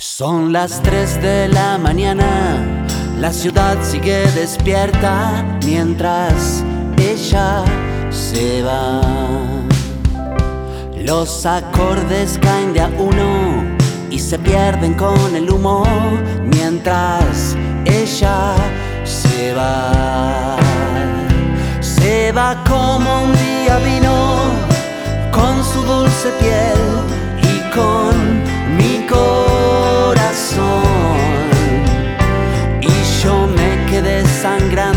Son las 3 de la mañana, la ciudad sigue despierta mientras ella se va. Los acordes caen de a uno y se pierden con el humo mientras ella se va. Se va como un día vino con su dulce piel y con sangra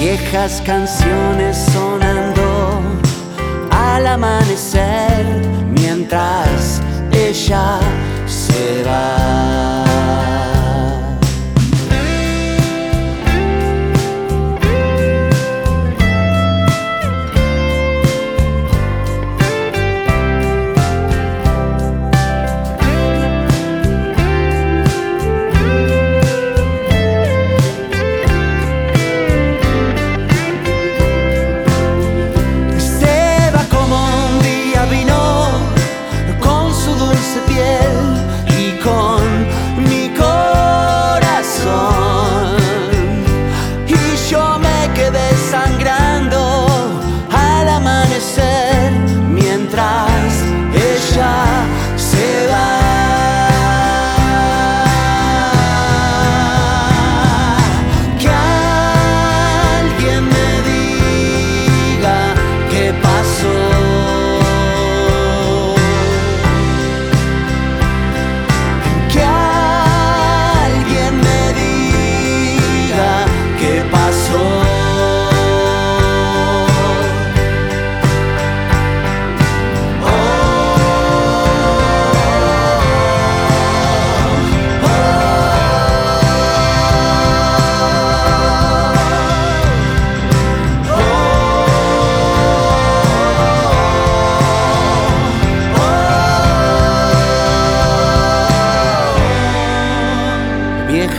Viejas canciones sonando al amanecer mientras ella se va.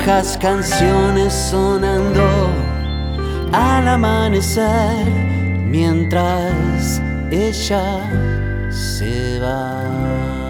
Viejas canciones sonando al amanecer mientras ella se va.